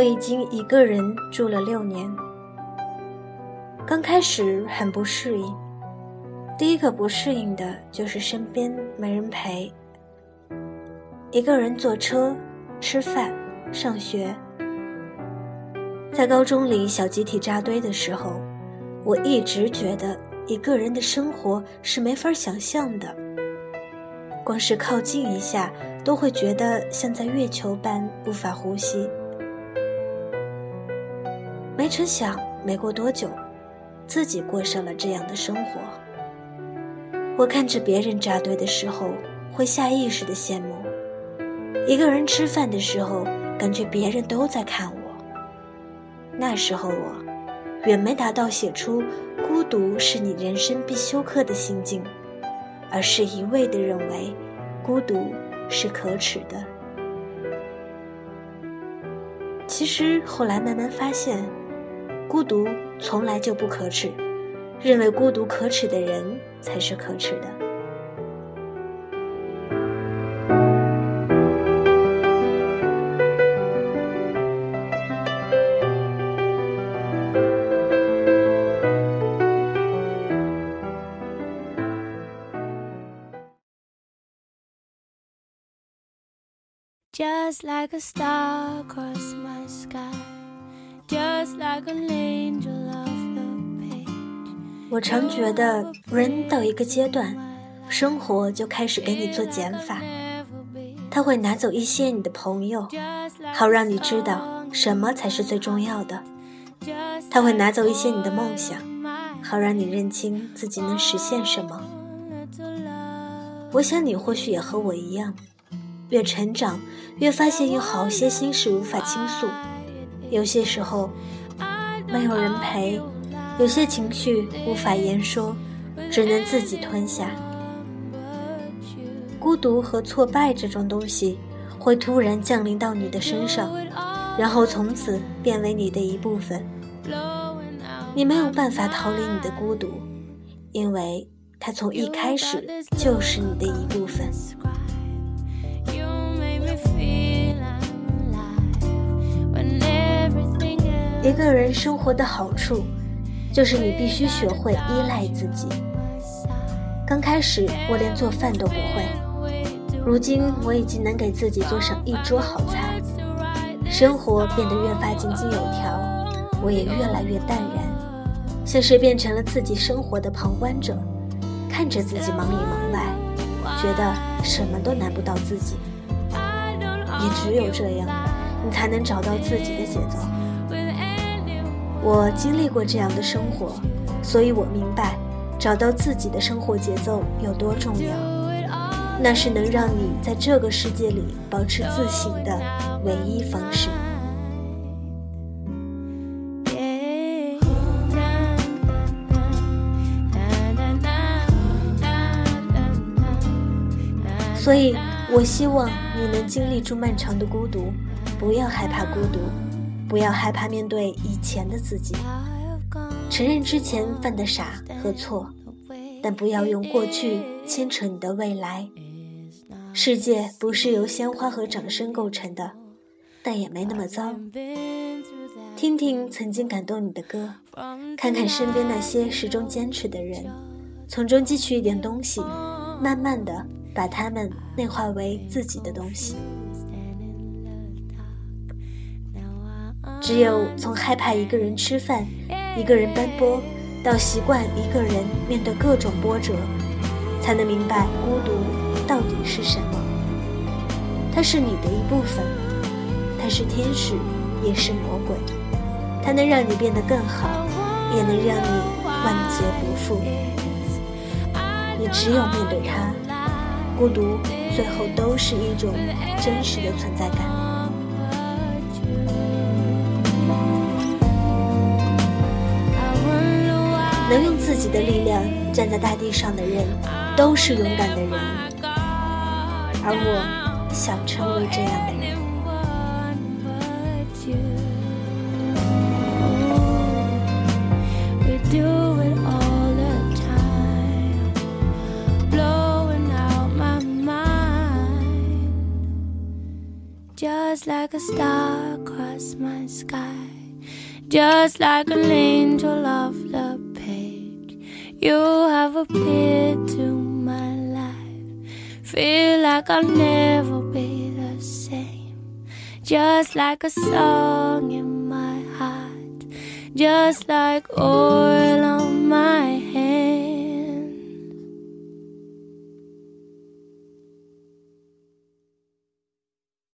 我已经一个人住了六年。刚开始很不适应，第一个不适应的就是身边没人陪。一个人坐车、吃饭、上学。在高中里小集体扎堆的时候，我一直觉得一个人的生活是没法想象的。光是靠近一下，都会觉得像在月球般无法呼吸。没成想，没过多久，自己过上了这样的生活。我看着别人扎堆的时候，会下意识的羡慕；一个人吃饭的时候，感觉别人都在看我。那时候我，远没达到写出“孤独是你人生必修课”的心境，而是一味的认为，孤独是可耻的。其实后来慢慢发现。孤独从来就不可耻，认为孤独可耻的人才是可耻的。Just like a star across my sky. 我常觉得，人到一个阶段，生活就开始给你做减法。他会拿走一些你的朋友，好让你知道什么才是最重要的；他会拿走一些你的梦想，好让你认清自己能实现什么。我想你或许也和我一样，越成长，越发现有好些心事无法倾诉。有些时候，没有人陪；有些情绪无法言说，只能自己吞下。孤独和挫败这种东西，会突然降临到你的身上，然后从此变为你的一部分。你没有办法逃离你的孤独，因为它从一开始就是你的一部分。一个人生活的好处，就是你必须学会依赖自己。刚开始我连做饭都不会，如今我已经能给自己做上一桌好菜。生活变得越发井井有条，我也越来越淡然，像是变成了自己生活的旁观者，看着自己忙里忙外，觉得什么都难不倒自己。也只有这样，你才能找到自己的节奏。我经历过这样的生活，所以我明白，找到自己的生活节奏有多重要。那是能让你在这个世界里保持自信的唯一方式。所以，我希望你能经历住漫长的孤独，不要害怕孤独。不要害怕面对以前的自己，承认之前犯的傻和错，但不要用过去牵扯你的未来。世界不是由鲜花和掌声构成的，但也没那么糟。听听曾经感动你的歌，看看身边那些始终坚持的人，从中汲取一点东西，慢慢的把它们内化为自己的东西。只有从害怕一个人吃饭、一个人奔波，到习惯一个人面对各种波折，才能明白孤独到底是什么。它是你的一部分，它是天使，也是魔鬼。它能让你变得更好，也能让你万劫不复。你只有面对它，孤独最后都是一种真实的存在感。能用自己的力量站在大地上的人，都是勇敢的人，而我想成为这样的人。just like a star across my sky, just like an angel off the page. You have appeared to my life, feel like I'll never be the same, just like a song in my heart, just like oil